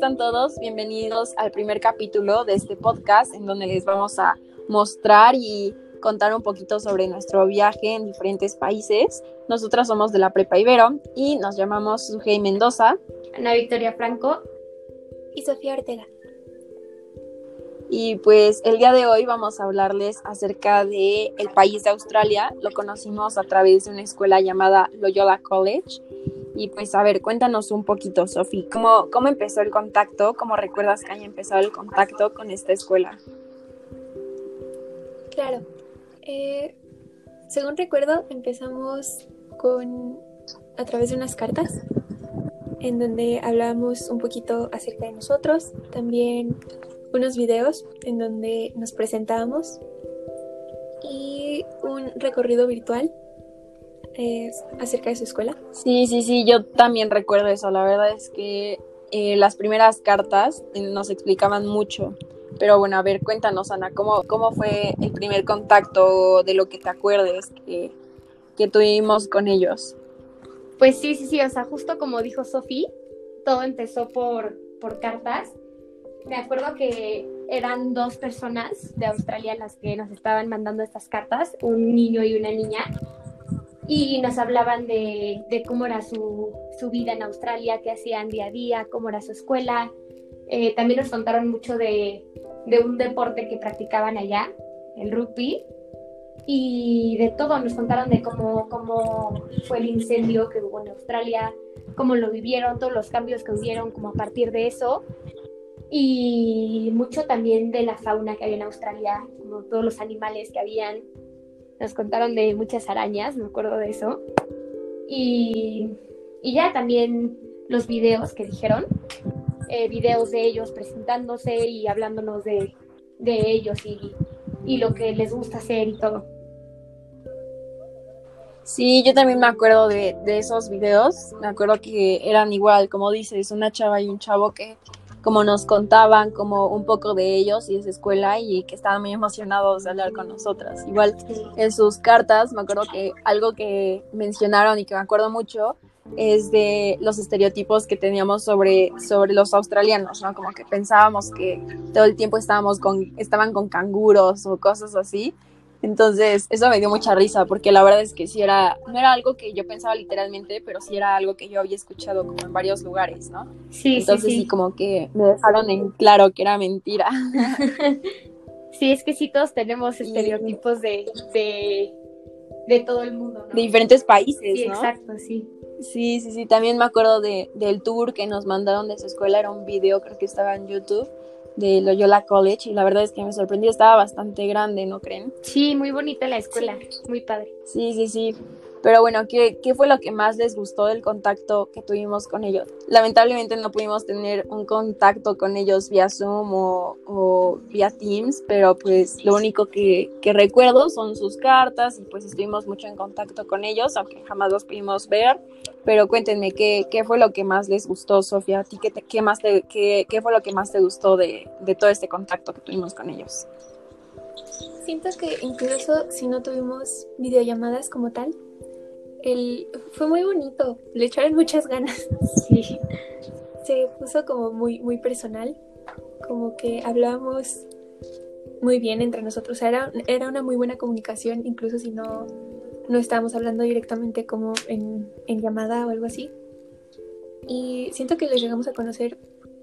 están todos? Bienvenidos al primer capítulo de este podcast en donde les vamos a mostrar y contar un poquito sobre nuestro viaje en diferentes países. Nosotras somos de la Prepa Ibero y nos llamamos Sujei Mendoza, Ana Victoria Franco y Sofía Ortega. Y pues el día de hoy vamos a hablarles acerca de el país de Australia. Lo conocimos a través de una escuela llamada Loyola College y pues a ver, cuéntanos un poquito, Sofi, ¿cómo, ¿cómo empezó el contacto? ¿Cómo recuerdas que haya empezado el contacto con esta escuela? Claro, eh, según recuerdo, empezamos con a través de unas cartas en donde hablábamos un poquito acerca de nosotros, también unos videos en donde nos presentábamos y un recorrido virtual acerca de su escuela. Sí, sí, sí, yo también recuerdo eso. La verdad es que eh, las primeras cartas nos explicaban mucho. Pero bueno, a ver, cuéntanos, Ana, ¿cómo, cómo fue el primer contacto de lo que te acuerdes que, que tuvimos con ellos? Pues sí, sí, sí, o sea, justo como dijo Sofi, todo empezó por, por cartas. Me acuerdo que eran dos personas de Australia las que nos estaban mandando estas cartas, un niño y una niña y nos hablaban de, cómo era su, vida en Australia, qué hacían día a día, cómo era su escuela. Eh, también nos contaron mucho de, un deporte que practicaban allá, el rugby, y de todo, nos contaron de cómo, cómo fue el incendio que hubo en Australia, cómo lo vivieron, todos los cambios que hubieron como a partir de eso, y mucho también de la fauna que había en Australia, como todos los animales que habían, nos contaron de muchas arañas, me acuerdo de eso. Y, ya también los videos que dijeron, eh, videos de ellos presentándose y hablándonos de, ellos y, y lo que les gusta hacer y todo. Sí, yo también me acuerdo de, de, esos videos. Me acuerdo que eran igual, como dices, una chava y un chavo que como nos contaban como un poco de ellos y de esa escuela y que estaban muy emocionados de hablar con nosotras. Igual en sus cartas me acuerdo que algo que mencionaron y que me acuerdo mucho es de los estereotipos que teníamos sobre, sobre los australianos, ¿no? Como que pensábamos que todo el tiempo estábamos con, estaban con canguros o cosas así. Entonces, eso me dio mucha risa, porque la verdad es que sí era, no era algo que yo pensaba literalmente, pero sí era algo que yo había escuchado como en varios lugares, ¿no? Sí, Entonces sí, sí. como que me dejaron en claro que era mentira. sí, es que sí todos tenemos estereotipos de, de, todo el mundo, ¿no? De diferentes países, sí, exacto, sí. Sí, sí, sí, también me acuerdo de, del tour que nos mandaron de su escuela, era un video, creo que estaba en YouTube, de Loyola College y la verdad es que me sorprendió, estaba bastante grande, ¿no creen? Sí, muy bonita la escuela, muy padre. Sí, sí, sí. Pero bueno, ¿qué, ¿qué, fue lo que más les gustó del contacto que tuvimos con ellos? Lamentablemente no pudimos tener un contacto con ellos vía Zoom o, o vía Teams, pero pues lo único que, que, recuerdo son sus cartas y pues estuvimos mucho en contacto con ellos, aunque jamás los pudimos ver. Pero cuéntenme, ¿qué, qué fue lo que más les gustó, Sofía? ¿A ti qué, qué, más te, qué, qué fue lo que más te gustó de, de todo este contacto que tuvimos con ellos? Siento que incluso si no tuvimos videollamadas como tal, el, fue muy bonito, le echaron muchas ganas. Sí. Se puso como muy, muy personal, como que hablábamos muy bien entre nosotros. Era, era una muy buena comunicación, incluso si no, no estábamos hablando directamente como en, en llamada o algo así. Y siento que les llegamos a conocer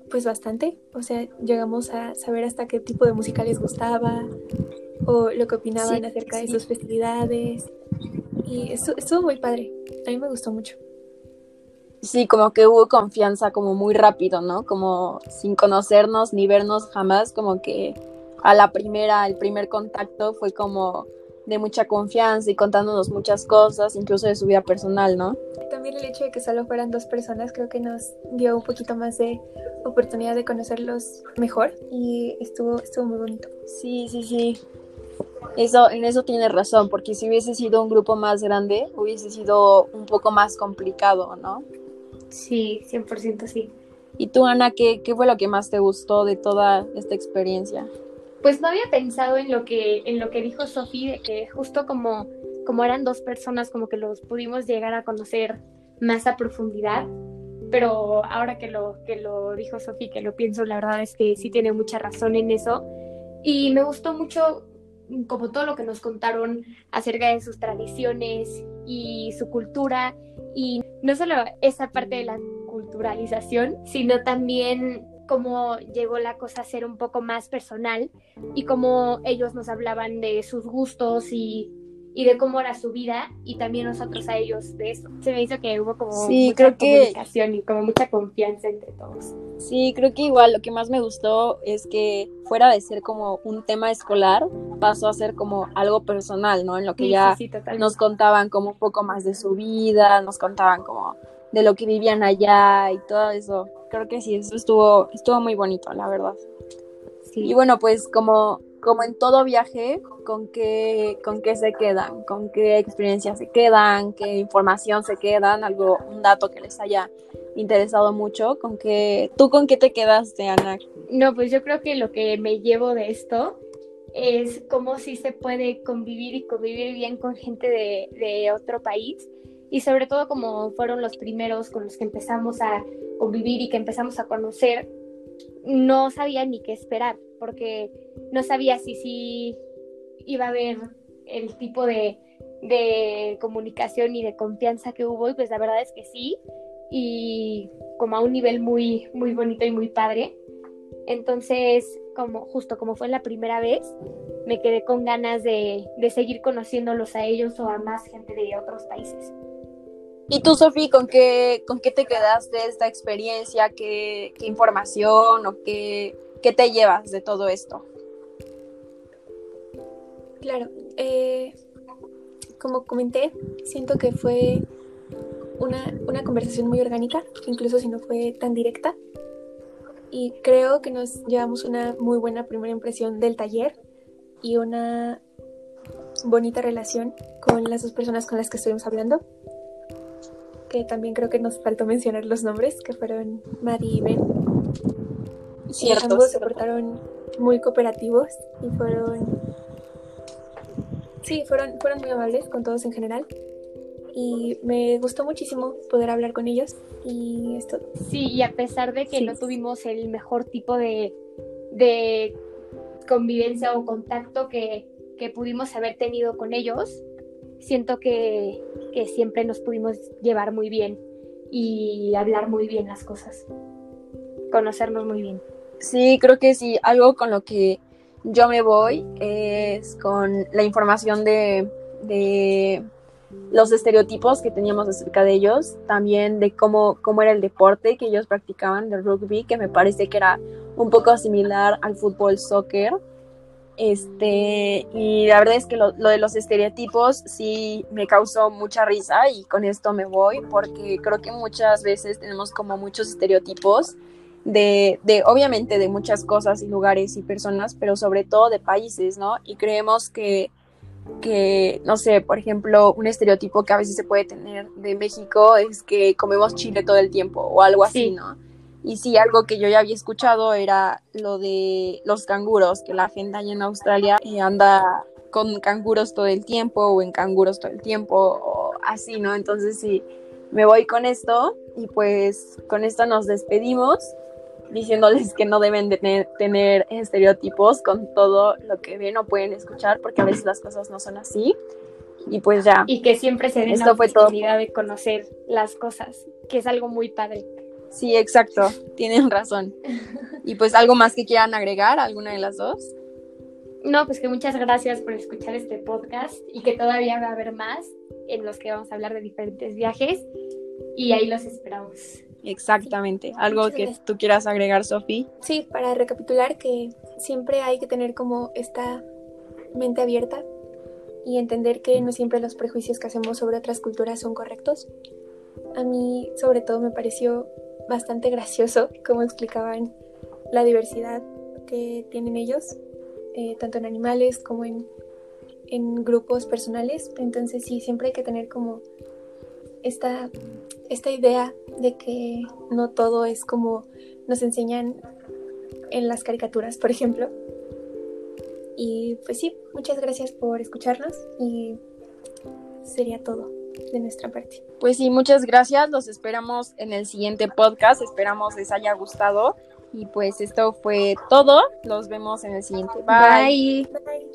pues bastante, o sea, llegamos a saber hasta qué tipo de música les gustaba o lo que opinaban acerca de sus festividades y estuvo, muy padre. A mí me gustó mucho. Sí, como que hubo confianza como muy rápido, ¿no? Como sin conocernos ni vernos jamás, como que a la primera, el primer contacto fue como de mucha confianza y contándonos muchas cosas, incluso de su vida personal, ¿no? También el hecho de que solo fueran dos personas creo que nos dio un poquito más de oportunidad de conocerlos mejor y estuvo, estuvo muy bonito. Sí, sí, sí. Eso, en eso tienes razón, porque si hubiese sido un grupo más grande, hubiese sido un poco más complicado, ¿no? Sí, 100% sí. ¿Y tú, Ana, qué, qué fue lo que más te gustó de toda esta experiencia? Pues no había pensado en lo que, en lo que dijo Sofía, de que justo como, como eran dos personas, como que los pudimos llegar a conocer más a profundidad. pero ahora que lo, que lo dijo Sofi, que lo pienso, la verdad es que sí tiene mucha razón en eso. Y me gustó mucho como todo lo que nos contaron acerca de sus tradiciones y su cultura y no solo esa parte de la culturalización, sino también cómo llegó la cosa a ser un poco más personal y cómo ellos nos hablaban de sus gustos y y de cómo era su vida y también nosotros a ellos de eso. Se me hizo que hubo como mucha comunicación y como mucha confianza entre todos. Sí, creo que igual lo que más me gustó es que fuera de ser como un tema escolar, pasó a ser como algo personal, ¿no? En lo que ya nos contaban como un poco más de su vida, nos contaban como de lo que vivían allá y todo eso. Creo que sí, eso estuvo, estuvo muy bonito, la verdad. Sí. Y bueno, pues como como en todo viaje, con qué, con qué se quedan, con qué experiencias se quedan, qué información se quedan, algo, un dato que les haya interesado mucho, con qué, ¿tú con qué te quedaste, Ana? No, pues yo creo que lo que me llevo de esto es cómo sí se puede convivir y convivir bien con gente de, de otro país y sobre todo como fueron los primeros con los que empezamos a convivir y que empezamos a conocer, no sabía ni qué esperar porque no sabía si sí iba a haber el tipo de, comunicación y de confianza que hubo, y pues la verdad es que sí, y como a un nivel muy, muy bonito y muy padre. Entonces, como justo como fue la primera vez, me quedé con ganas de, seguir conociéndolos a ellos o a más gente de otros países. ¿Y tú, Sofía, con qué, con qué te quedaste esta experiencia? ¿Qué, qué información o qué, ¿Qué te llevas de todo esto? Claro, eh, como comenté, siento que fue una, una, conversación muy orgánica, incluso si no fue tan directa. Y creo que nos llevamos una muy buena primera impresión del taller y una bonita relación con las dos personas con las que estuvimos hablando. Que también creo que nos faltó mencionar los nombres, que fueron Maddie y Ben. Cierto, ambos se portaron muy cooperativos y fueron sí, fueron, fueron muy amables con todos en general. Y me gustó muchísimo poder hablar con ellos. Y esto. Sí, y a pesar de que no tuvimos el mejor tipo de, de convivencia o contacto que, que, pudimos haber tenido con ellos, siento que, que siempre nos pudimos llevar muy bien y hablar muy bien las cosas. Conocernos muy bien. Sí, creo que sí. Algo con lo que yo me voy es con la información de, de los estereotipos que teníamos acerca de ellos, también de cómo, cómo era el deporte que ellos practicaban, del rugby, que me parece que era un poco similar al fútbol soccer. Este, y la verdad es que lo, lo, de los estereotipos sí me causó mucha risa y con esto me voy porque creo que muchas veces tenemos como muchos estereotipos de, de, obviamente, de muchas cosas y lugares y personas, pero sobre todo de países, ¿no? Y creemos que, que, no sé, por ejemplo, un estereotipo que a veces se puede tener de México es que comemos chile todo el tiempo o algo así, ¿no? Y sí, algo que yo ya había escuchado era lo de los canguros, que la gente allá en Australia eh, anda con canguros todo el tiempo o en canguros todo el tiempo o así, ¿no? Entonces sí, me voy con esto y pues con esto nos despedimos diciéndoles que no deben de tener, estereotipos con todo lo que ven o pueden escuchar, porque a veces las cosas no son así. Y pues ya. Y que siempre se den la oportunidad de conocer las cosas, que es algo muy padre. Sí, exacto, tienen razón. Y pues algo más que quieran agregar, alguna de las dos. No, pues que muchas gracias por escuchar este podcast y que todavía va a haber más en los que vamos a hablar de diferentes viajes y ahí los esperamos. Exactamente. ¿Algo que tú quieras agregar, Sofi? Sí, para recapitular que siempre hay que tener como esta mente abierta y entender que no siempre los prejuicios que hacemos sobre otras culturas son correctos. A mí, sobre todo, me pareció bastante gracioso cómo explicaban la diversidad que tienen ellos, eh, tanto en animales como en, en grupos personales. Entonces, sí, siempre hay que tener como esta, esta idea de que no todo es como nos enseñan en las caricaturas, por ejemplo. Y pues sí, muchas gracias por escucharnos y sería todo. De nuestra parte. Pues sí, muchas gracias. Los esperamos en el siguiente podcast. Esperamos les haya gustado. Y pues esto fue todo. Los vemos en el siguiente. Bye. Bye. Bye.